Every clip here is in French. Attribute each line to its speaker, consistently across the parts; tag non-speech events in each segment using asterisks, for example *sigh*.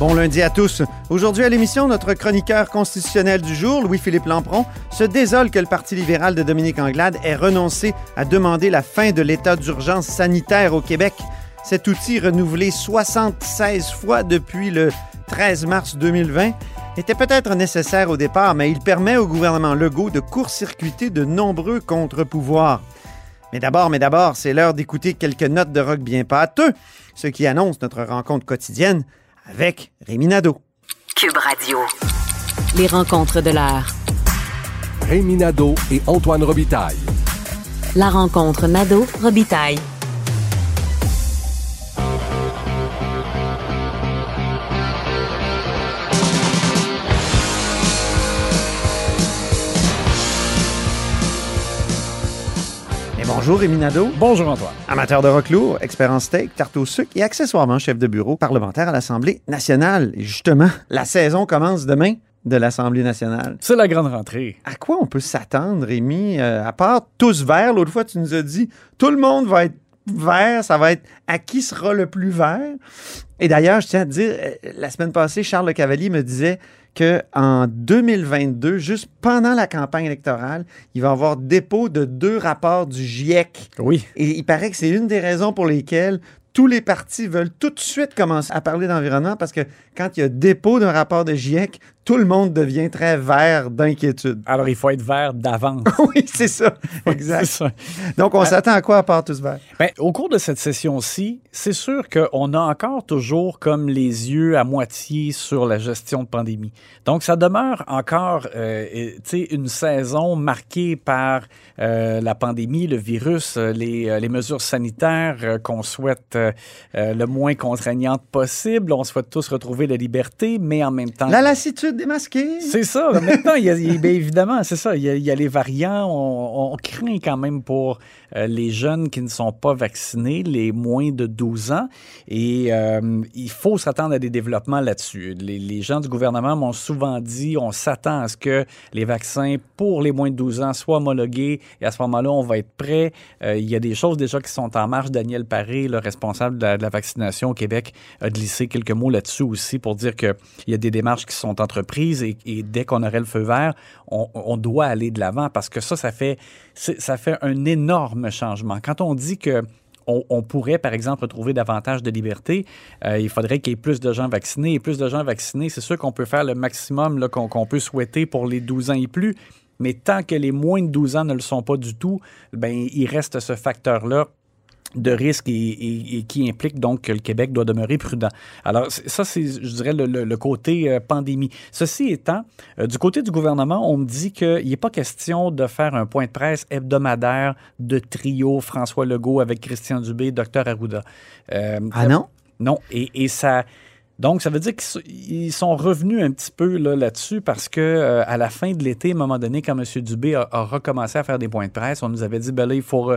Speaker 1: Bon lundi à tous. Aujourd'hui à l'émission, notre chroniqueur constitutionnel du jour, Louis-Philippe Lampron, se désole que le Parti libéral de Dominique Anglade ait renoncé à demander la fin de l'état d'urgence sanitaire au Québec. Cet outil, renouvelé 76 fois depuis le 13 mars 2020, était peut-être nécessaire au départ, mais il permet au gouvernement Legault de court-circuiter de nombreux contre-pouvoirs. Mais d'abord, mais d'abord, c'est l'heure d'écouter quelques notes de rock bien pâteux, ce qui annonce notre rencontre quotidienne avec Rémi Nadeau.
Speaker 2: Cube Radio. Les rencontres de l'heure.
Speaker 3: Rémi Nadeau et Antoine Robitaille.
Speaker 2: La rencontre Nadeau-Robitaille.
Speaker 1: Bonjour Rémi Nadeau,
Speaker 4: Bonjour Antoine.
Speaker 1: amateur de rock lourd, expert en steak, tarte au sucre et accessoirement chef de bureau parlementaire à l'Assemblée nationale. Et justement, la saison commence demain de l'Assemblée nationale.
Speaker 4: C'est la grande rentrée.
Speaker 1: À quoi on peut s'attendre, Rémi, euh, à part tous verts? L'autre fois, tu nous as dit, tout le monde va être vert, ça va être à qui sera le plus vert. Et d'ailleurs, je tiens à te dire, euh, la semaine passée, Charles Le Cavalier me disait qu'en 2022, juste pendant la campagne électorale, il va y avoir dépôt de deux rapports du GIEC.
Speaker 4: Oui.
Speaker 1: Et il paraît que c'est une des raisons pour lesquelles tous les partis veulent tout de suite commencer à parler d'environnement parce que quand il y a dépôt d'un rapport de GIEC, tout le monde devient très vert d'inquiétude.
Speaker 4: Alors, il faut être vert d'avance. *laughs*
Speaker 1: oui, c'est ça. *laughs* Exact.
Speaker 4: Ça.
Speaker 1: Donc, on s'attend à quoi à part tous verts?
Speaker 4: Ben, au cours de cette session-ci, c'est sûr qu'on a encore toujours comme les yeux à moitié sur la gestion de pandémie. Donc, ça demeure encore euh, euh, une saison marquée par euh, la pandémie, le virus, euh, les, euh, les mesures sanitaires euh, qu'on souhaite euh, euh, le moins contraignantes possible. On souhaite tous retrouver la liberté, mais en même temps...
Speaker 1: La lassitude
Speaker 4: C'est ça. Maintenant, il y a, bien évidemment, c'est ça. Il y, a, les variants. On, craint quand même pour les jeunes qui ne sont pas vaccinés, les moins de 12 ans. Et euh, il faut s'attendre à des développements là-dessus. Les, gens du gouvernement m'ont souvent dit on s'attend à ce que les vaccins pour les moins de 12 ans soient homologués. Et à ce moment-là, on va être prêt. Euh, il y a des choses déjà qui sont en marche. Daniel Paré, le responsable de la, vaccination au Québec, a glissé quelques mots là-dessus aussi pour dire qu'il y a des démarches qui sont entreprises et, dès qu'on aurait le feu vert, on, on doit aller de l'avant parce que ça, ça fait, ça fait un énorme changement. Quand on dit que on, pourrait, par exemple, retrouver davantage de liberté. Euh, il faudrait qu'il y ait plus de gens vaccinés. Et plus de gens vaccinés, c'est sûr qu'on peut faire le maximum qu'on peut souhaiter pour les 12 ans et plus. Mais tant que les moins de 12 ans ne le sont pas du tout, ben, il reste ce facteur-là de risque et, et- et qui implique donc que le Québec doit demeurer prudent. Alors, ça, c'est, je dirais, le, le- le côté euh, pandémie. Ceci étant, euh, du côté du gouvernement, on me dit qu'il n'est pas question de faire un point de presse hebdomadaire de trio François Legault avec Christian Dubé, Dr Arruda. Euh,
Speaker 1: Ah non?
Speaker 4: non, et, et ça. Donc, ça veut dire qu'ils sont revenus un petit peu là, là-dessus parce que euh, à la fin de l'été, à un moment donné, quand M. Dubé a, recommencé à faire des points de presse, on nous avait dit, ben là, il faut,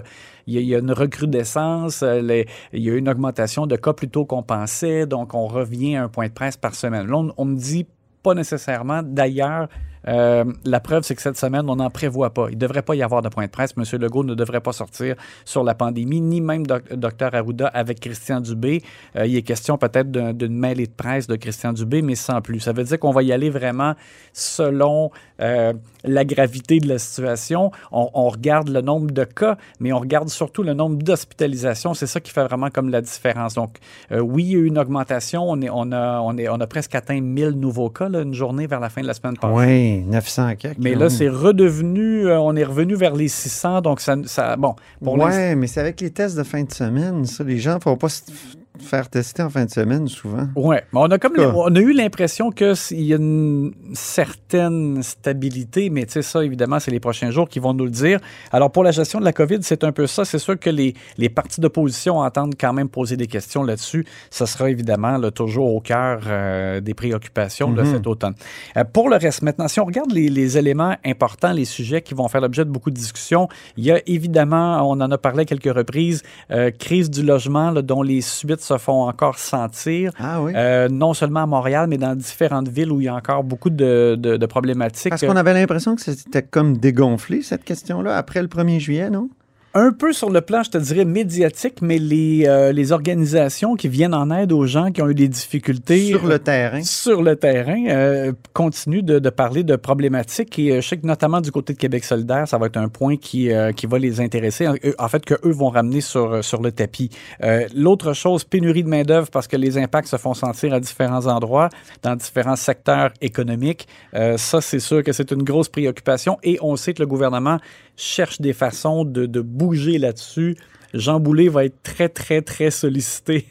Speaker 4: y a, une recrudescence, euh, il y a une augmentation de cas plus tôt qu'on pensait, donc on revient à un point de presse par semaine. Là, on, on me dit pas nécessairement. D'ailleurs, euh, la preuve, c'est que cette semaine, on n'en prévoit pas. Il ne devrait pas y avoir de point de presse. M. Legault ne devrait pas sortir sur la pandémie, ni même Dr Arruda avec Christian Dubé. Euh, il est question peut-être d'un- d'une mêlée de presse de Christian Dubé, mais sans plus. Ça veut dire qu'on va y aller vraiment selon euh, la gravité de la situation. On, regarde le nombre de cas, mais on regarde surtout le nombre d'hospitalisations. C'est ça qui fait vraiment comme la différence. Donc, oui, il y a eu une augmentation. On, a, presque atteint 1000 nouveaux cas une journée vers la fin de la semaine passée.
Speaker 1: Oui, 900 quelques.
Speaker 4: Mais là, c'est redevenu, euh, on est revenu vers les 600, donc ça, ça bon,
Speaker 1: Ouais, mais c'est avec les tests de fin de semaine, ça. Les gens ne font pas, se- faire tester en fin de semaine, souvent.
Speaker 4: Oui, on a comme on a eu l'impression qu'il y a une certaine stabilité, mais tu sais, ça, évidemment, c'est les prochains jours qui vont nous le dire. Alors, pour la gestion de la COVID, c'est un peu ça. C'est sûr que les, les partis d'opposition entendent quand même poser des questions là-dessus. Ça sera évidemment là, toujours au cœur euh, des préoccupations de cet automne. Euh, pour le reste, maintenant, si on regarde les, les éléments importants, les sujets qui vont faire l'objet de beaucoup de discussions, il y a évidemment, on en a parlé à quelques reprises, euh, crise du logement là, dont les suites se font encore sentir.
Speaker 1: Ah oui?
Speaker 4: Euh, non seulement à Montréal, mais dans différentes villes où il y a encore beaucoup de, de- de problématiques.
Speaker 1: Parce qu'on avait l'impression que c'était comme dégonflé, cette question-là, après le 1er juillet, non?
Speaker 4: Un peu sur le plan, je te dirais, médiatique, mais les, euh, les organisations qui viennent en aide aux gens qui ont eu des difficultés
Speaker 1: Sur le terrain.
Speaker 4: sur le terrain euh, continuent de, de parler de problématiques et euh, je sais que notamment du côté de Québec solidaire, ça va être un point qui, euh, qui va les intéresser. En, en fait, qu'eux vont ramener sur, sur le tapis. Euh, L'autre chose, pénurie de main-d'œuvre parce que les impacts se font sentir à différents endroits, dans différents secteurs économiques. Euh, ça, c'est sûr que c'est une grosse préoccupation et on sait que le gouvernement cherche des façons de, de bouger là-dessus. Jean Boulet va être très, très, très sollicité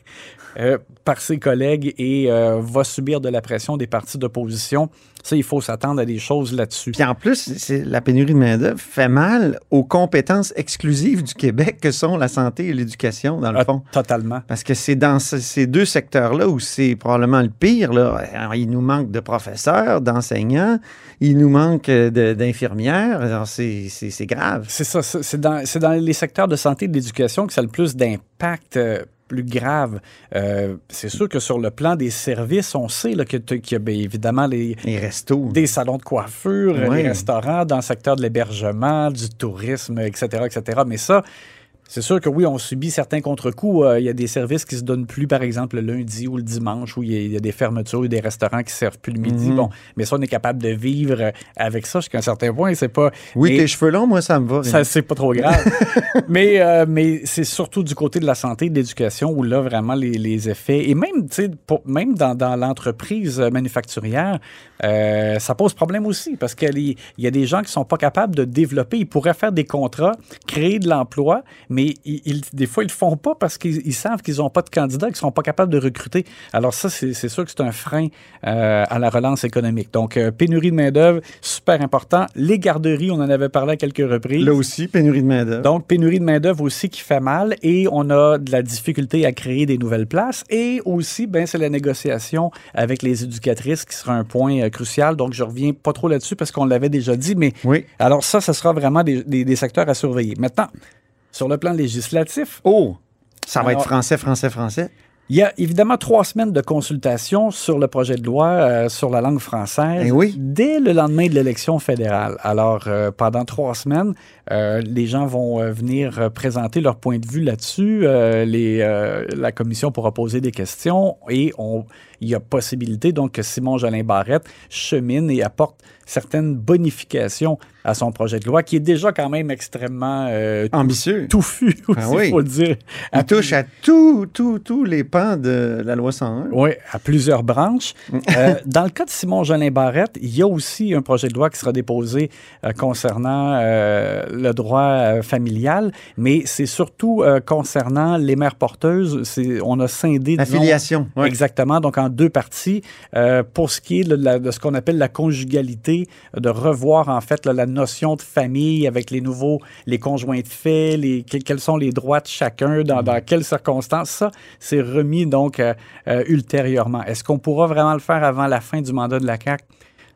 Speaker 4: euh, par ses collègues et euh, va subir de la pression des partis d'opposition. Ça, il faut s'attendre à des choses là-dessus.
Speaker 1: Puis en plus, la pénurie de main-d'œuvre fait mal aux compétences exclusives du Québec que sont la santé et l'éducation, dans le
Speaker 4: Ah,
Speaker 1: fond.
Speaker 4: totalement.
Speaker 1: Parce que c'est dans ce- ces deux secteurs-là où c'est probablement le pire. Là. Alors, il nous manque de professeurs, d'enseignants, il nous manque euh, d'infirmières. Alors, c'est grave.
Speaker 4: C'est ça, c'est dans, dans les secteurs de santé et de l'éducation que ça a le plus d'impact euh, plus grave. Euh, c'est sûr que sur le plan des services, on sait qu'il y a bien évidemment les,
Speaker 1: Les restos.
Speaker 4: des salons de coiffure, les restaurants, dans le secteur de l'hébergement, du tourisme, etc., etc. Mais ça, c'est sûr que oui, on subit certains contre-coups. Euh, Il y a des services qui se donnent plus, par exemple, le lundi ou le dimanche, où il y a, il y a des fermetures, a des restaurants qui servent plus le midi.
Speaker 1: Mhm.
Speaker 4: Bon, mais ça, on est capable de vivre euh, avec ça jusqu'à un certain point. C'est pas.
Speaker 1: Oui,
Speaker 4: mais-
Speaker 1: tes cheveux longs, moi, ça me va.
Speaker 4: ça, c'est pas trop grave. *laughs* mais euh, mais c'est surtout du côté de la santé et de l'éducation où là, vraiment, les, les effets, et même, tu même dans, dans l'entreprise manufacturière, euh, ça pose problème aussi parce qu'il y a des gens qui sont pas capables de développer. Ils pourraient faire des contrats, créer de l'emploi, mais ils- des fois, ils le font pas parce qu'ils ils savent qu'ils ont pas de candidats, qu'ils sont pas capables de recruter. Alors ça, c'est c'est sûr que c'est un frein euh, à la relance économique. Donc, euh, pénurie de main-d'œuvre, super important. Les garderies, on en avait parlé à quelques reprises.
Speaker 1: Là aussi, pénurie de main-d'œuvre.
Speaker 4: Donc, pénurie de main-d'œuvre aussi qui fait mal et on a de la difficulté à créer des nouvelles places. Et aussi, ben, c'est la négociation avec les éducatrices qui sera un point euh, crucial. Donc, je reviens pas trop là-dessus parce qu'on l'avait déjà dit, mais
Speaker 1: Oui.
Speaker 4: alors ça, ce sera vraiment des, des- des secteurs à surveiller. Maintenant, sur le plan législatif,
Speaker 1: Oh! Ça va
Speaker 4: Alors-
Speaker 1: être français, français, français.
Speaker 4: il y a évidemment trois semaines de consultation sur le projet de loi euh, sur la langue française
Speaker 1: Eh oui.
Speaker 4: dès le lendemain de l'élection fédérale. Alors, euh, pendant trois semaines, euh, les gens vont euh, venir euh, présenter leur point de vue là-dessus. Euh, la commission pourra poser des questions et on, il y a possibilité donc que Simon Jolin Barrette chemine et apporte certaines bonifications à son projet de loi qui est déjà quand même extrêmement euh,
Speaker 1: Ambitieux.
Speaker 4: touffu aussi,
Speaker 1: Ah oui.
Speaker 4: faut le dire.
Speaker 1: Il touche à tous les pans de la loi 101.
Speaker 4: Oui, à plusieurs branches. Euh, dans le cas de Simon Jolin Barrette, il y a aussi un projet de loi qui sera déposé euh, concernant le droit euh, familial, mais c'est surtout euh, concernant les mères porteuses. On a scindé
Speaker 1: La
Speaker 4: disons,
Speaker 1: filiation. ouais.
Speaker 4: Exactement, donc en deux parties. Euh, pour ce qui est de, la- de ce qu'on appelle la conjugalité, de revoir en fait là, la notion de famille avec les nouveaux, les conjoints de fait, les, que- quels sont les droits de chacun, dans, dans quelles circonstances. Ça, c'est remis donc euh, euh, ultérieurement. Est-ce qu'on pourra vraiment le faire avant la fin du mandat de la CAQ?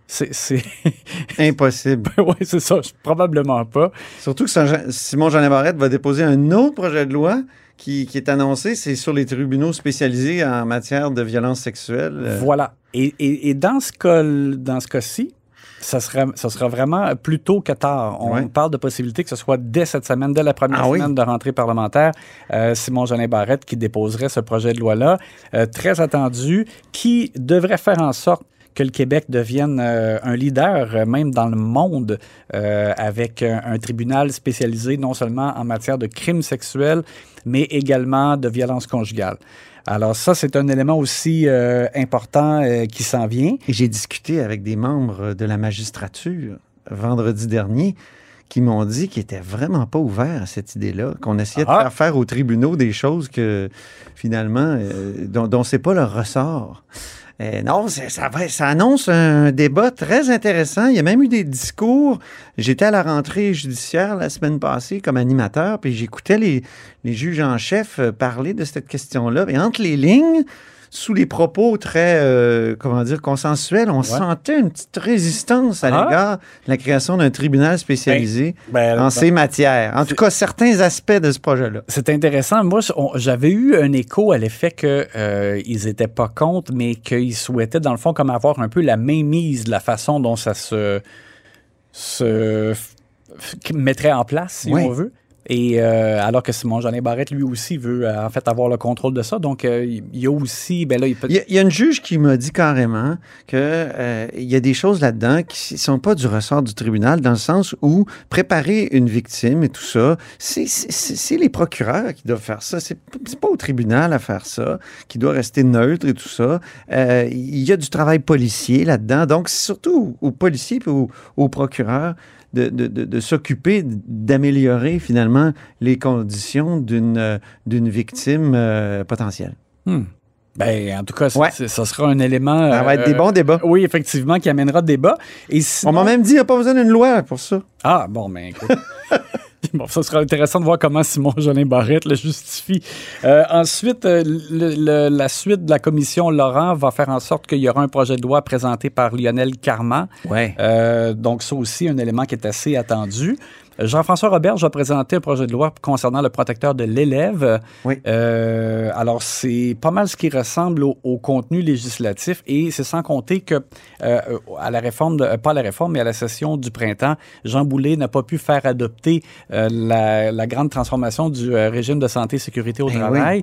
Speaker 4: C'est, c'est... *laughs*
Speaker 1: Impossible.
Speaker 4: oui, c'est ça, probablement pas.
Speaker 1: Surtout que Saint- Simon Jean Barrette va déposer un autre projet de loi qui, qui est annoncé, c'est sur les tribunaux spécialisés en matière de violence sexuelle.
Speaker 4: Voilà. Et, et- et dans ce cas-ci, ça sera, ça sera vraiment plus tôt que tard. On
Speaker 1: Ouais.
Speaker 4: parle de possibilité que ce soit dès cette semaine, dès la première
Speaker 1: Ah oui?
Speaker 4: semaine de rentrée parlementaire, euh, Simon Jolin Barrette qui déposerait ce projet de loi-là, euh, très attendu, qui devrait faire en sorte que le Québec devienne euh, un leader, euh, même dans le monde, euh, avec un, un tribunal spécialisé non seulement en matière de crimes sexuels, mais également de violence conjugale. Alors ça, c'est un élément aussi important qui s'en vient.
Speaker 1: J'ai discuté avec des membres de la magistrature vendredi dernier qui m'ont dit qu'ils étaient vraiment pas ouverts à cette idée-là, qu'on essayait de
Speaker 4: Ah.
Speaker 1: faire faire aux tribunaux des choses que finalement, euh, dont, dont c'est pas leur ressort. Euh, non, ça, va- ça annonce un débat très intéressant. Il y a même eu des discours. J'étais à la rentrée judiciaire la semaine passée comme animateur, puis j'écoutais les, les juges en chef euh, parler de cette question-là. Et entre les lignes, sous les propos très, euh, comment dire, consensuels, on sentait une petite résistance à
Speaker 4: Ah.
Speaker 1: l'égard de la création d'un tribunal spécialisé
Speaker 4: Ben,
Speaker 1: en
Speaker 4: ben,
Speaker 1: ces matières. En tout cas, certains aspects de ce projet-là.
Speaker 4: C'est intéressant. Moi, j'avais eu un écho à l'effet qu'ils euh, n'étaient pas contre, mais qu'ils souhaitaient, dans le fond, comme avoir un peu la mainmise de la façon dont ça se, se mettrait en place, si
Speaker 1: Oui.
Speaker 4: on veut. Et euh, alors que Simon Jeanin Barrette, lui aussi, veut euh, en fait avoir le contrôle de ça. Donc, euh, il y a aussi, ben là, il peut.
Speaker 1: Il y, a, il une juge qui m'a dit carrément que il y a des choses là-dedans qui ne sont pas du ressort du tribunal, dans le sens où préparer une victime et tout ça, c'est- les procureurs qui doivent faire ça. C'est pas au tribunal à faire ça, qui doit rester neutre et tout ça. Il y a du travail policier là-dedans. Donc, c'est surtout aux, policiers et aux procureurs de, de- de- de s'occuper d'améliorer finalement les conditions d'une euh, d'une victime euh, potentielle.
Speaker 4: Hmm. Ben, en tout cas,
Speaker 1: Ouais.
Speaker 4: ça sera un élément.
Speaker 1: Ça va être
Speaker 4: euh,
Speaker 1: des bons débats.
Speaker 4: Oui, effectivement, qui amènera débat. Et
Speaker 1: On m'a même dit qu'il n'y a pas besoin d'une loi pour ça.
Speaker 4: Ah, bon, mais écoute. *laughs* Bon, ça sera intéressant de voir comment Simon Jolin Barrette le justifie. Euh, ensuite, euh, le- le- la suite de la commission Laurent va faire en sorte qu'il y aura un projet de loi présenté par Lionel Carman.
Speaker 1: Ouais.
Speaker 4: Euh, donc, ça aussi, un élément qui est assez attendu. Jean-François Robert va présenter un projet de loi concernant le protecteur de l'élève.
Speaker 1: Oui.
Speaker 4: Euh, alors, c'est pas mal ce qui ressemble au, au contenu législatif et c'est sans compter que euh, à la réforme, de- euh, pas à la réforme, mais à la session du printemps, Jean Boulet n'a pas pu faire adopter euh, la, la grande transformation du régime de santé et sécurité au
Speaker 1: Eh
Speaker 4: travail.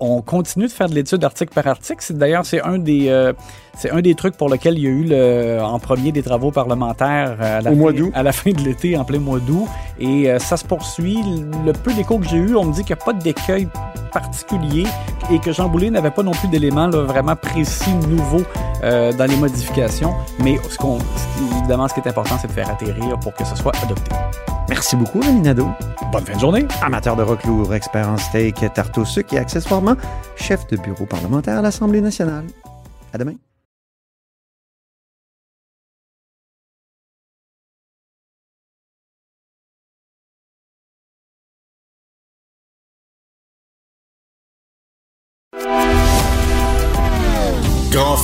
Speaker 4: On continue de faire de l'étude article par article. C'est d'ailleurs c'est un des c'est un des trucs pour lequel il y a eu le, en premier des travaux parlementaires à la,
Speaker 1: Au
Speaker 4: fin,
Speaker 1: mois d'août.
Speaker 4: à la fin de l'été, en plein mois d'août. Et euh, ça se poursuit. Le peu d'écho que j'ai eu, on me dit qu'il n'y a pas d'écueil particulier et que Jean Boulet n'avait pas non plus d'éléments vraiment précis, nouveaux euh, dans les modifications. Mais ce qu'on, évidemment, ce qui est important, c'est de faire atterrir pour que ce soit adopté.
Speaker 1: Merci beaucoup, Rémi Nadeau.
Speaker 4: Bonne fin de journée.
Speaker 1: Amateur de rock lourd, expert en steak, tarte au sucre et accessoirement chef de bureau parlementaire à l'Assemblée nationale. À demain.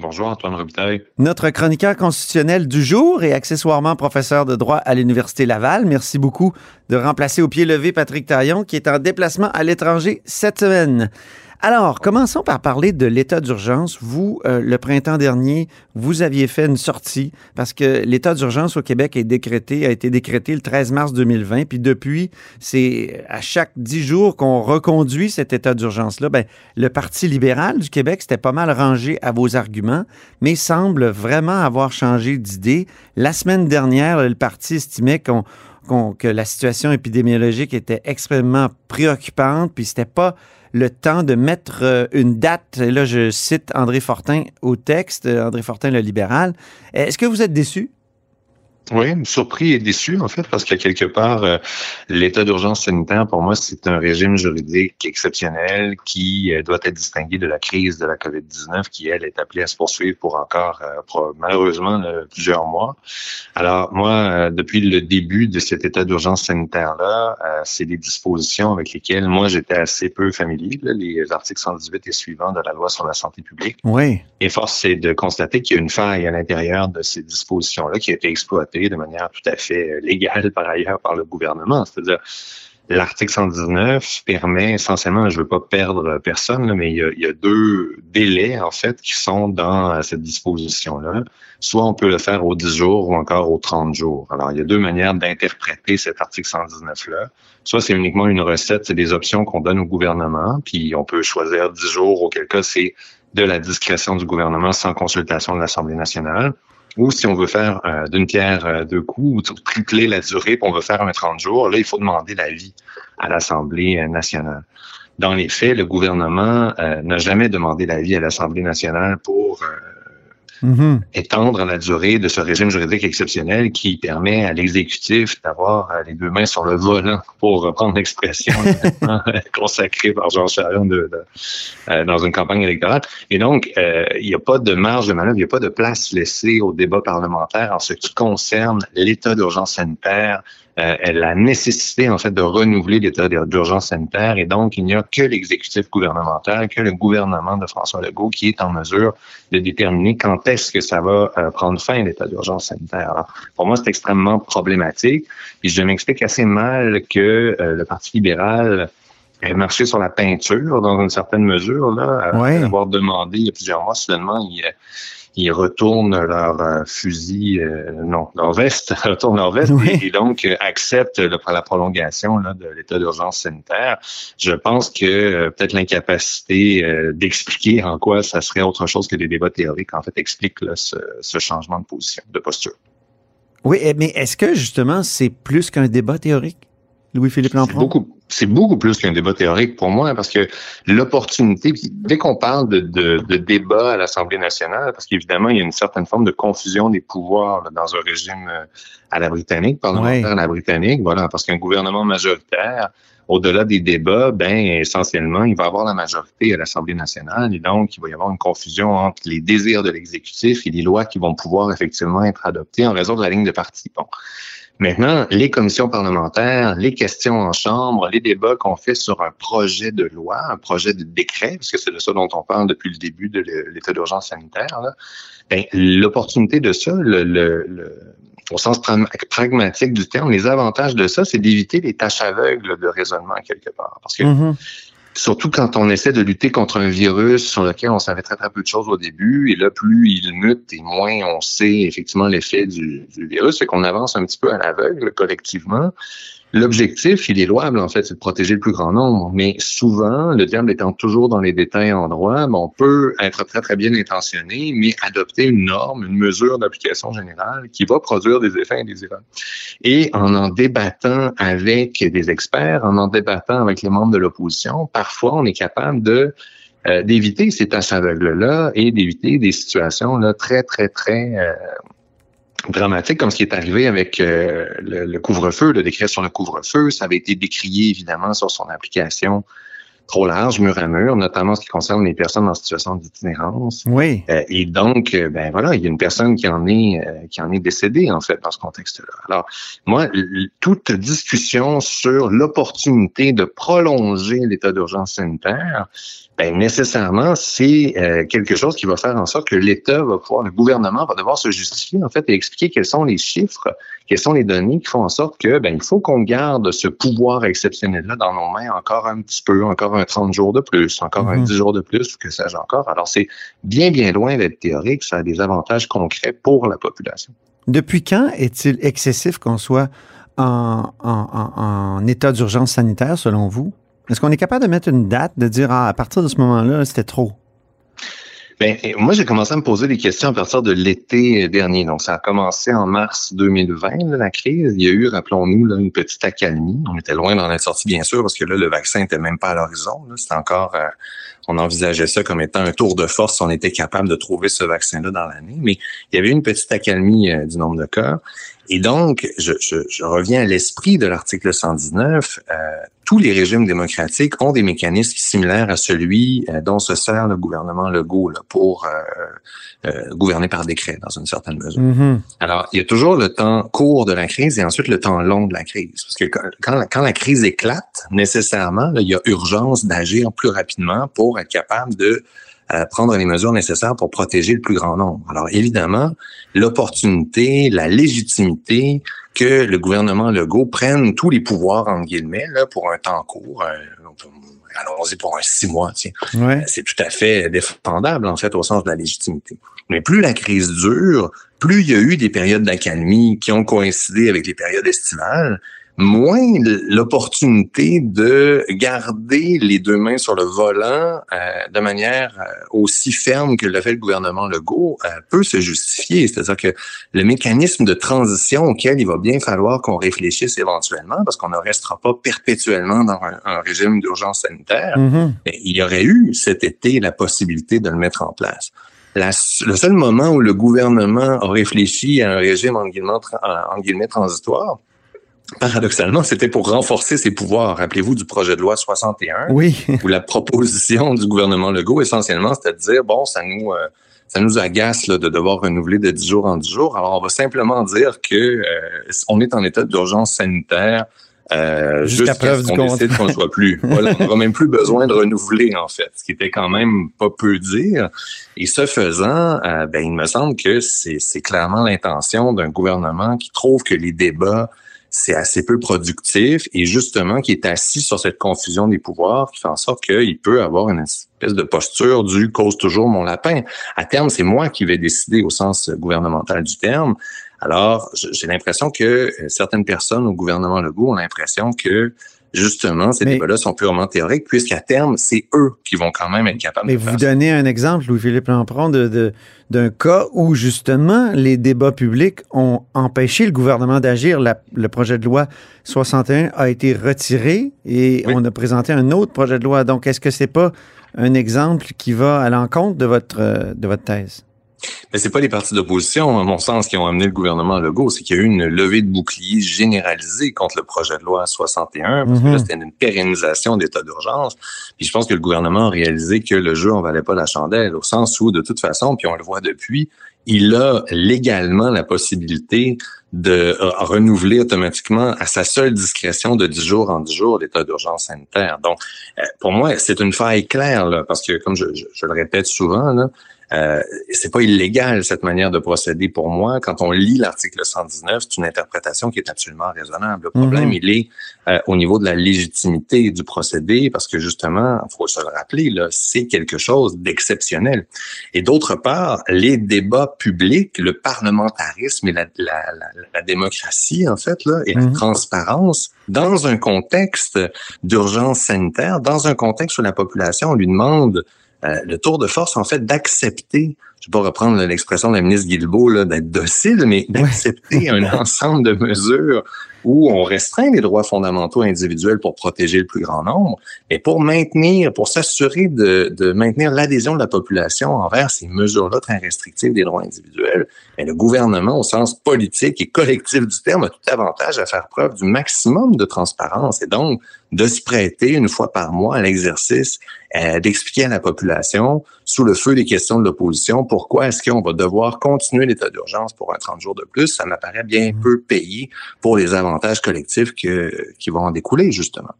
Speaker 5: Bonjour Antoine Robitaille.
Speaker 1: Notre chroniqueur constitutionnel du jour et accessoirement professeur de droit à l'Université Laval. Merci beaucoup de remplacer au pied levé Patrick Taillon qui est en déplacement à l'étranger cette semaine. Alors, commençons par parler de l'état d'urgence. Vous, euh, le printemps dernier, vous aviez fait une sortie parce que l'état d'urgence au Québec est décrété, a été décrété le 13 mars 2020. Puis depuis, c'est à chaque dix jours qu'on reconduit cet état d'urgence-là. Ben, le Parti libéral du Québec, c'était pas mal rangé à vos arguments, mais semble vraiment avoir changé d'idée. La semaine dernière, le parti estimait qu'on que la situation épidémiologique était extrêmement préoccupante, puis c'était pas le temps de mettre euh, une date. Et Là, je cite André Fortin au texte, euh, André Fortin, le libéral. Est-ce que vous êtes déçu?
Speaker 5: Oui, surpris et déçu en fait, parce que quelque part, euh, l'état d'urgence sanitaire, pour moi, c'est un régime juridique exceptionnel qui euh, doit être distingué de la crise de la COVID-19 qui, elle, est appelée à se poursuivre pour encore, euh, malheureusement, plusieurs mois. Alors, moi, depuis le début de cet état d'urgence sanitaire-là, c'est des dispositions avec lesquelles moi, j'étais assez peu familier, là, les articles 118 et suivants de la loi sur la santé publique.
Speaker 1: Oui.
Speaker 5: Et force est de constater qu'il y a une faille à l'intérieur de ces dispositions-là qui a été exploitée de manière tout à fait euh, légale par ailleurs par le gouvernement. C'est-à-dire, L'article 119 permet essentiellement, je ne veux pas perdre personne, mais il y, a, il y, a, deux délais, en fait, qui sont dans cette disposition-là. Soit on peut le faire aux 10 jours ou encore aux 30 jours. Alors, il y a deux manières d'interpréter cet article 119-là. Soit c'est uniquement une recette, c'est des options qu'on donne au gouvernement, puis on peut choisir 10 jours, auquel cas c'est de la discrétion du gouvernement sans consultation de l'Assemblée nationale ou si on veut faire euh, d'une pierre euh, deux coups, ou tripler la durée, puis on veut faire un 30 jours, là, il faut demander l'avis à l'Assemblée euh, nationale. Dans les faits, le gouvernement n'a jamais demandé l'avis à l'Assemblée nationale pour Mm-hmm. étendre la durée de ce régime juridique exceptionnel qui permet à l'exécutif d'avoir euh, les deux mains sur le volant, pour reprendre l'expression *laughs* consacrée par Jean Charion de, euh, dans une campagne électorale. Et donc, euh, il n'y a pas de marge de manœuvre, il n'y a pas de place laissée au débat parlementaire en ce qui concerne l'état d'urgence sanitaire, euh, la nécessité en fait de renouveler l'état d'urgence sanitaire et donc il n'y a que l'exécutif gouvernemental, que le gouvernement de François Legault qui est en mesure de déterminer quand est-ce que ça va euh, prendre fin l'état d'urgence sanitaire. Alors, pour moi, c'est extrêmement problématique. Et je m'explique assez mal que euh, le Parti libéral ait marché sur la peinture dans une certaine mesure là, avoir demandé il y a plusieurs mois seulement il ils retournent leur euh, fusil, euh, non, leur veste, *laughs* retournent leur veste et, donc euh, acceptent la prolongation là, de l'état d'urgence sanitaire. Je pense que peut-être l'incapacité d'expliquer en quoi ça serait autre chose que des débats théoriques, en fait, explique ce, ce changement de position, de posture.
Speaker 1: Oui, eh, mais est-ce que justement c'est plus qu'un débat théorique? Louis-Philippe Lampron?
Speaker 5: Beaucoup, c'est beaucoup plus qu'un débat théorique pour moi, parce que l'opportunité, dès qu'on parle de, de, de, débat à l'Assemblée nationale, parce qu'évidemment, il y a une certaine forme de confusion des pouvoirs dans un régime euh, à la britannique, parlementaire à la britannique, voilà, parce qu'un gouvernement majoritaire, au-delà des débats, ben essentiellement, il va avoir la majorité à l'Assemblée nationale et donc il va y avoir une confusion entre les désirs de l'exécutif et les lois qui vont pouvoir effectivement être adoptées en raison de la ligne de parti. Bon. Maintenant, les commissions parlementaires, les questions en chambre, les débats qu'on fait sur un projet de loi, un projet de décret, parce que c'est de ça dont on parle depuis le début de l'état d'urgence sanitaire, ben, l'opportunité de ça, le, le, au sens pragmatique du terme, les avantages de ça, c'est d'éviter les tâches aveugles de raisonnement quelque part. Parce que mm-hmm. Surtout quand on essaie de lutter contre un virus sur lequel on savait très très peu de choses au début, et là plus il mute et moins on sait effectivement l'effet du, virus, c'est qu'on avance un petit peu à l'aveugle collectivement. L'objectif, il est louable, en fait, c'est de protéger le plus grand nombre. Mais souvent, le diable étant toujours dans les détails en droit, on peut être très, très bien intentionné, mais adopter une norme, une mesure d'application générale qui va produire des effets indésirables. Et en en débattant avec des experts, en en débattant avec les membres de l'opposition, parfois, on est capable de euh, d'éviter ces tâches aveugles-là et d'éviter des situations là, très, très, très euh, dramatique comme ce qui est arrivé avec euh, le, couvre-feu, le décret sur le couvre-feu. Ça avait été décrié évidemment sur son application trop large, mur à mur, notamment en ce qui concerne les personnes en situation d'itinérance.
Speaker 1: Oui.
Speaker 5: Euh, et donc, euh, ben voilà, il y a une personne qui en est qui en est décédée en fait dans ce contexte-là. Alors, moi, toute discussion sur l'opportunité de prolonger l'état d'urgence sanitaire, ben, nécessairement, c'est euh, quelque chose qui va faire en sorte que l'État va pouvoir, le gouvernement va devoir se justifier en fait et expliquer quels sont les chiffres, quelles sont les données qui font en sorte que ben, il faut qu'on garde ce pouvoir exceptionnel-là dans nos mains encore un petit peu, encore un 30 jours de plus, encore un 10 mhm. jours de plus, que sais-je encore? Alors, c'est bien, bien loin d'être théorique, ça a des avantages concrets pour la population.
Speaker 1: Depuis quand est-il excessif qu'on soit en, en, en état d'urgence sanitaire, selon vous? Est-ce qu'on est capable de mettre une date, de dire ah, à partir de ce moment-là, c'était trop?
Speaker 5: Ben, moi, j'ai commencé à me poser des questions à partir de l'été dernier. Donc, ça a commencé en mars 2020, la crise. Il y a eu, rappelons-nous, une petite accalmie. On était loin dans la sortie, bien sûr, parce que là, le vaccin n'était même pas à l'horizon. C'était encore, euh, on envisageait ça comme étant un tour de force. On était capable de trouver ce vaccin-là dans l'année. Mais il y avait une petite accalmie euh, du nombre de cas. Et donc, je, je, je reviens à l'esprit de l'article 119. Euh, tous les régimes démocratiques ont des mécanismes similaires à celui euh, dont se sert le gouvernement Legault là, pour euh, euh, gouverner par décret, dans une certaine mesure. Mm-hmm. Alors, il y a toujours le temps court de la crise et ensuite le temps long de la crise. Parce que quand, quand la crise éclate, nécessairement, il y a urgence d'agir plus rapidement pour être capable de euh, prendre les mesures nécessaires pour protéger le plus grand nombre. Alors évidemment, l'opportunité, la légitimité que le gouvernement Legault prenne tous les pouvoirs, en guillemets, là, pour un temps court, allons-y pour un six mois, tiens. C'est tout à fait défendable, en fait, au sens de la légitimité. Mais plus la crise dure, plus il y a eu des périodes d'accalmie qui ont coïncidé avec les périodes estivales, moins l'opportunité de garder les deux mains sur le volant euh, de manière euh, aussi ferme que le fait le gouvernement Legault euh, peut se justifier. C'est-à-dire que le mécanisme de transition auquel il va bien falloir qu'on réfléchisse éventuellement, parce qu'on ne restera pas perpétuellement dans un, régime d'urgence sanitaire, mm-hmm. il y aurait eu cet été la possibilité de le mettre en place. La, le seul moment où le gouvernement a réfléchi à un régime en guillemets, en guillemets transitoire, paradoxalement, c'était pour renforcer ses pouvoirs. Rappelez-vous du projet de loi 61,
Speaker 1: oui.
Speaker 5: où la proposition du gouvernement Legault, essentiellement, c'était de dire, bon, ça nous... Euh, ça nous agace là, de devoir renouveler de 10 jours en 10 jours. Alors, on va simplement dire que euh, on est en état d'urgence sanitaire euh, jusqu'à preuve qu'on décide qu'on ne soit plus. *laughs* Voilà, on n'aura même plus besoin de renouveler, en fait, ce qui était quand même pas peu dire. Et ce faisant, euh, ben, il me semble que c'est clairement l'intention d'un gouvernement qui trouve que les débats c'est assez peu productif et justement qui est assis sur cette confusion des pouvoirs qui fait en sorte qu'il peut avoir une espèce de posture du cause toujours mon lapin. À terme, c'est moi qui vais décider au sens gouvernemental du terme. Alors, j'ai l'impression que euh, certaines personnes au gouvernement Legault ont l'impression que justement, ces débats-là sont purement théoriques, puisqu'à terme, c'est eux qui vont quand même être capables
Speaker 1: mais
Speaker 5: de
Speaker 1: vous donnez un exemple, Louis-Philippe Lampron, de, d'un cas où, justement, les débats publics ont empêché le gouvernement d'agir. le projet de loi 61 a été retiré et on a présenté un autre projet de loi. Donc, est-ce que c'est pas un exemple qui va à l'encontre de votre, euh, de votre thèse?
Speaker 5: Mais c'est pas les partis d'opposition, à mon sens, qui ont amené le gouvernement Legault. C'est qu'il y a eu une levée de bouclier généralisée contre le projet de loi 61, parce que là, mhm. c'était une pérennisation d'état d'urgence. Puis je pense que le gouvernement a réalisé que le jeu en valait pas la chandelle, au sens où, de toute façon, puis on le voit depuis, il a légalement la possibilité de euh, renouveler automatiquement à sa seule discrétion de 10 jours en 10 jours l'état d'urgence sanitaire. Donc, euh, pour moi, c'est une faille claire, là, parce que, comme je, je le répète souvent, là, euh, c'est pas illégal cette manière de procéder pour moi. Quand on lit l'article 119, c'est une interprétation qui est absolument raisonnable. Le problème, mhm. il est euh, au niveau de la légitimité du procédé, parce que justement, il faut se le rappeler, là, c'est quelque chose d'exceptionnel. Et d'autre part, les débats publics, le parlementarisme et la, la, la, démocratie, en fait, là, et la mhm. transparence, dans un contexte d'urgence sanitaire, dans un contexte où la population lui demande euh, le tour de force, en fait, d'accepter, je vais pas reprendre l'expression de la ministre Guilbeault, d'être docile, mais d'accepter un *laughs* ensemble de mesures où on restreint les droits fondamentaux individuels pour protéger le plus grand nombre, mais pour maintenir, pour s'assurer de, de, maintenir l'adhésion de la population envers ces mesures-là très restrictives des droits individuels, le gouvernement, au sens politique et collectif du terme, a tout avantage à faire preuve du maximum de transparence et donc de se prêter une fois par mois à l'exercice euh, d'expliquer à la population, sous le feu des questions de l'opposition, pourquoi est-ce qu'on va devoir continuer l'état d'urgence pour un 30 jours de plus. Ça m'apparaît bien mmh. peu payé pour les avantages collectifs que, qui vont en découler, justement.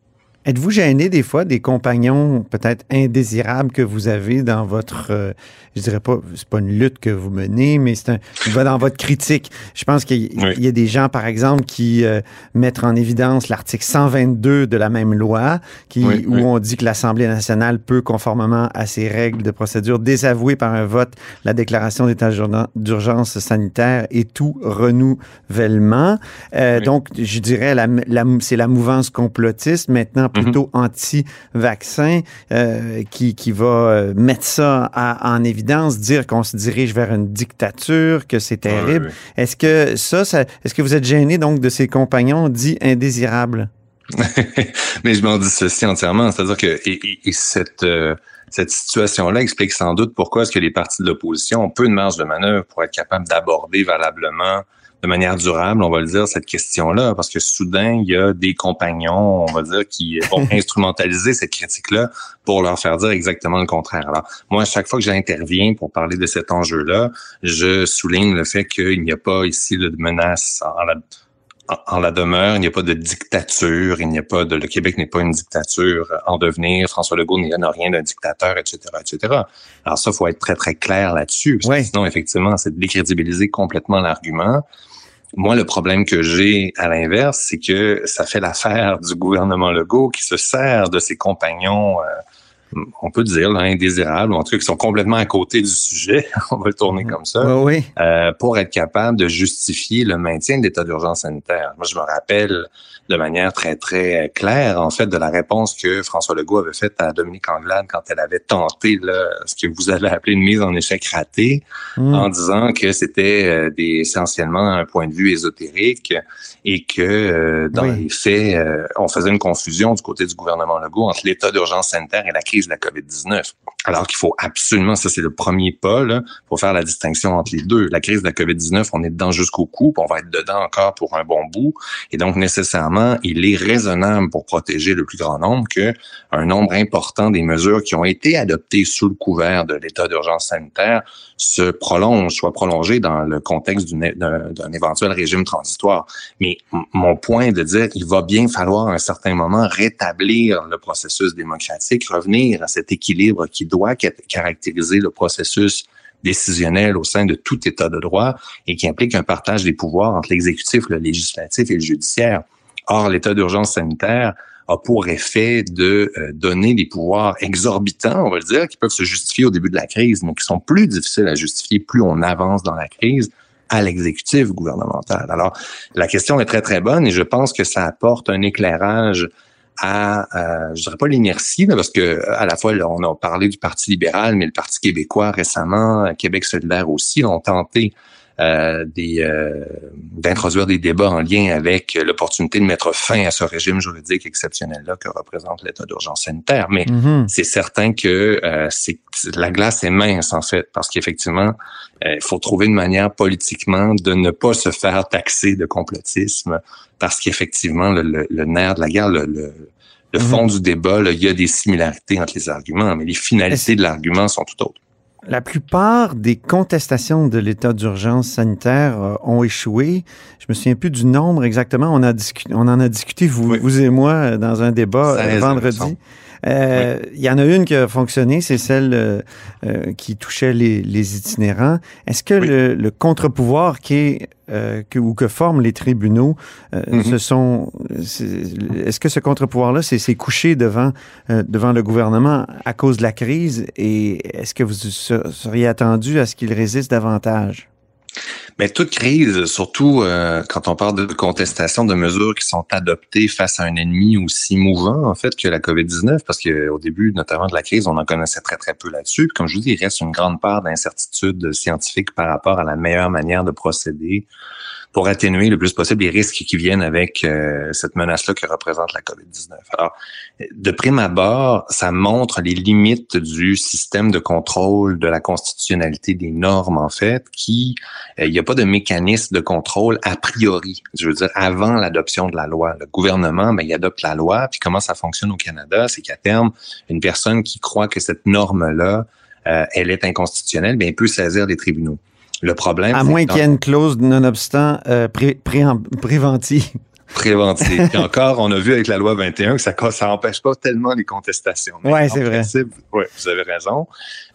Speaker 1: Êtes-vous gêné des fois des compagnons peut-être indésirables que vous avez dans votre, euh, je dirais pas, c'est pas une lutte que vous menez, mais c'est un, va dans votre critique. Je pense qu'il y, a des gens, par exemple, qui euh, mettent en évidence l'article 122 de la même loi, qui, où on dit que l'Assemblée nationale peut, conformément à ses règles de procédure, désavouer par un vote la déclaration d'état d'urgence sanitaire et tout renouvellement. Euh, donc, je dirais, la, la, c'est la mouvance complotiste maintenant Mhm. plutôt anti-vaccin, euh, qui, qui va euh, mettre ça en évidence, dire qu'on se dirige vers une dictature, que c'est terrible. Est-ce que ça, ça est-ce que vous êtes gêné donc de ces compagnons dits indésirables? *laughs*
Speaker 5: Mais je m'en dis ceci entièrement, c'est-à-dire que et, cette euh, cette situation-là explique sans doute pourquoi est-ce que les partis de l'opposition ont peu de marge de manœuvre pour être capables d'aborder valablement de manière durable, on va le dire, cette question-là, parce que soudain, il y a des compagnons, on va dire, qui *laughs* vont instrumentaliser cette critique-là pour leur faire dire exactement le contraire. Alors, moi, à chaque fois que j'interviens pour parler de cet enjeu-là, je souligne le fait qu'il n'y a pas ici de menace en la en, la demeure, il n'y a pas de dictature, il n'y a pas de, le Québec n'est pas une dictature en devenir, François Legault n'a rien d'un dictateur, etc., etc. Alors ça, faut être très, très clair là-dessus, que sinon, effectivement, c'est de décrédibiliser complètement l'argument. Moi, le problème que j'ai à l'inverse, c'est que ça fait l'affaire du gouvernement Legault qui se sert de ses compagnons euh, on peut dire, là, indésirables, ou en tout cas qui sont complètement à côté du sujet, *laughs* on va le tourner comme ça,
Speaker 1: oui.
Speaker 5: euh, pour être capable de justifier le maintien de l'état d'urgence sanitaire. Moi, je me rappelle de manière très, très claire, en fait, de la réponse que François Legault avait faite à Dominique Anglade quand elle avait tenté là, ce que vous avez appelé une mise en échec ratée, mm. en disant que c'était euh, essentiellement un point de vue ésotérique et que euh, dans les faits, euh, on faisait une confusion du côté du gouvernement Legault entre l'état d'urgence sanitaire et la crise de la COVID-19. Alors qu'il faut absolument, ça c'est le premier pas, là, pour faire la distinction entre les deux. La crise de la COVID-19, on est dedans jusqu'au cou, puis on va être dedans encore pour un bon bout. Et donc, nécessairement, il est raisonnable pour protéger le plus grand nombre que un nombre important des mesures qui ont été adoptées sous le couvert de l'état d'urgence sanitaire se prolongent, soient prolongées dans le contexte d'un éventuel régime transitoire. Mais mon point de dire qu'il va bien falloir à un certain moment rétablir le processus démocratique, revenir à cet équilibre qui doit caractériser le processus décisionnel au sein de tout État de droit et qui implique un partage des pouvoirs entre l'exécutif, le législatif et le judiciaire. Or, l'état d'urgence sanitaire a pour effet de euh, donner des pouvoirs exorbitants, on va le dire, qui peuvent se justifier au début de la crise, mais qui sont plus difficiles à justifier plus on avance dans la crise à l'exécutif gouvernemental. Alors, la question est très, très bonne et je pense que ça apporte un éclairage à, euh, je dirais pas l'inertie, parce que à la fois on a parlé du Parti libéral, mais le Parti québécois récemment, Québec solidaire aussi, ont tenté euh, des euh, d'introduire des débats en lien avec l'opportunité de mettre fin à ce régime juridique exceptionnel-là que représente l'état d'urgence sanitaire. Mais mm-hmm. c'est certain que euh, c'est la glace est mince en fait, parce qu'effectivement, il faut trouver une manière politiquement de ne pas se faire taxer de complotisme, parce qu'effectivement, le, le, nerf de la guerre, le, le mm-hmm. fond du débat, il y a des similarités entre les arguments, mais les finalités de l'argument sont tout autres.
Speaker 1: La plupart des contestations de l'état d'urgence sanitaire euh, ont échoué. Je me souviens plus du nombre exactement. On, a on en a discuté, vous, vous et moi, dans un débat euh, vendredi. Euh, il y en a une qui a fonctionné, c'est celle euh, euh, qui touchait les, les itinérants. Est-ce que le, le contre-pouvoir qui est que, ou que forment les tribunaux, mm-hmm. ce sont, est-ce que ce contre-pouvoir-là s'est couché devant devant le gouvernement à cause de la crise? Et est-ce que vous seriez attendu à ce qu'il résiste davantage?
Speaker 5: Mais toute crise, surtout euh, quand on parle de contestation de mesures qui sont adoptées face à un ennemi aussi mouvant, en fait, que la COVID-19, parce qu'au début, notamment de la crise, on en connaissait très, très peu là-dessus. Comme je vous dis, il reste une grande part d'incertitude scientifique par rapport à la meilleure manière de procéder pour atténuer le plus possible les risques qui viennent avec euh, cette menace-là que représente la COVID-19. Alors, de prime abord, ça montre les limites du système de contrôle de la constitutionnalité des normes, en fait, qui, euh, il n'y a pas de mécanisme de contrôle a priori. Je veux dire, avant l'adoption de la loi, le gouvernement, ben, il adopte la loi, puis comment ça fonctionne au Canada, c'est qu'à terme, une personne qui croit que cette norme-là, euh, elle est inconstitutionnelle, bien, elle peut saisir les tribunaux. Le problème.
Speaker 1: À moins qu'il y ait une clause nonobstant euh, préventive. *laughs*
Speaker 5: Préventive. Et encore, on a vu avec la loi 21 que ça ça empêche pas tellement les contestations.
Speaker 1: Oui, c'est vrai.
Speaker 5: Oui, vous avez raison.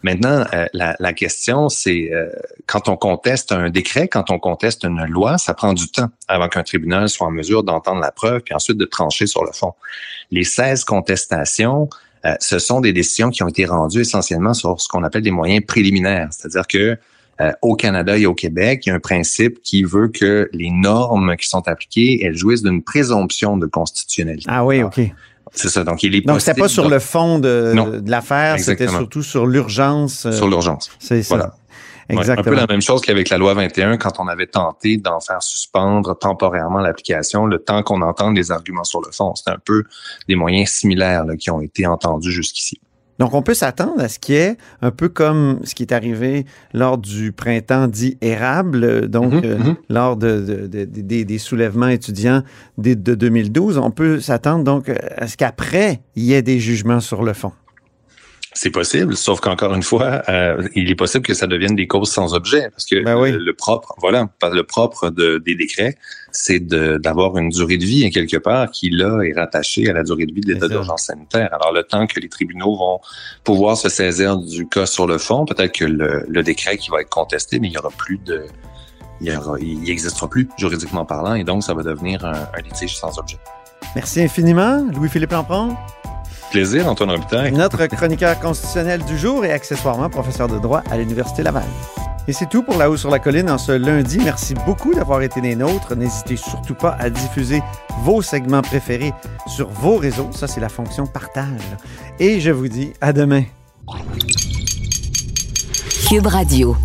Speaker 5: Maintenant, euh, la, la, question, c'est euh, quand on conteste un décret, quand on conteste une loi, ça prend du temps avant qu'un tribunal soit en mesure d'entendre la preuve puis ensuite de trancher sur le fond. Les 16 contestations, euh, ce sont des décisions qui ont été rendues essentiellement sur ce qu'on appelle des moyens préliminaires, c'est-à-dire que euh, au Canada et au Québec, il y a un principe qui veut que les normes qui sont appliquées, elles jouissent d'une présomption de constitutionnalité.
Speaker 1: Ah oui, OK.
Speaker 5: C'est ça. Donc, il est
Speaker 1: Donc, c'était pas sur le fond de, de l'affaire, c'était surtout sur l'urgence.
Speaker 5: Euh, sur l'urgence.
Speaker 1: C'est ça. Voilà.
Speaker 5: Exactement. un peu la même chose qu'avec la loi 21 quand on avait tenté d'en faire suspendre temporairement l'application le temps qu'on entende les arguments sur le fond. C'est un peu des moyens similaires là, qui ont été entendus jusqu'ici.
Speaker 1: Donc, on peut s'attendre à ce qui est un peu comme ce qui est arrivé lors du printemps dit érable, donc mhm, euh, mhm. lors de, des, soulèvements étudiants de, de 2012. On peut s'attendre donc à ce qu'après, il y ait des jugements sur le fond.
Speaker 5: C'est possible, sauf qu'encore une fois, euh, il est possible que ça devienne des causes sans objet, parce que
Speaker 1: Ben oui.
Speaker 5: le, le propre, voilà, le propre de, des décrets, c'est d'avoir une durée de vie hein, quelque part qui là est rattachée à la durée de vie de l'état d'urgence sanitaire. Alors le temps que les tribunaux vont pouvoir se saisir du cas sur le fond, peut-être que le, le décret qui va être contesté, mais il y aura plus de, il y aura, il n'existera plus juridiquement parlant, et donc ça va devenir un, un litige sans objet.
Speaker 1: Merci infiniment, Louis-Philippe Lampron,
Speaker 5: Plaisir, Antoine Robitaille.
Speaker 1: notre chroniqueur constitutionnel du jour et accessoirement professeur de droit à l'Université Laval. Et c'est tout pour La Haut sur la Colline en ce lundi. Merci beaucoup d'avoir été des nôtres. N'hésitez surtout pas à diffuser vos segments préférés sur vos réseaux. Ça, c'est la fonction partage. Et je vous dis à demain.
Speaker 2: Cube Radio.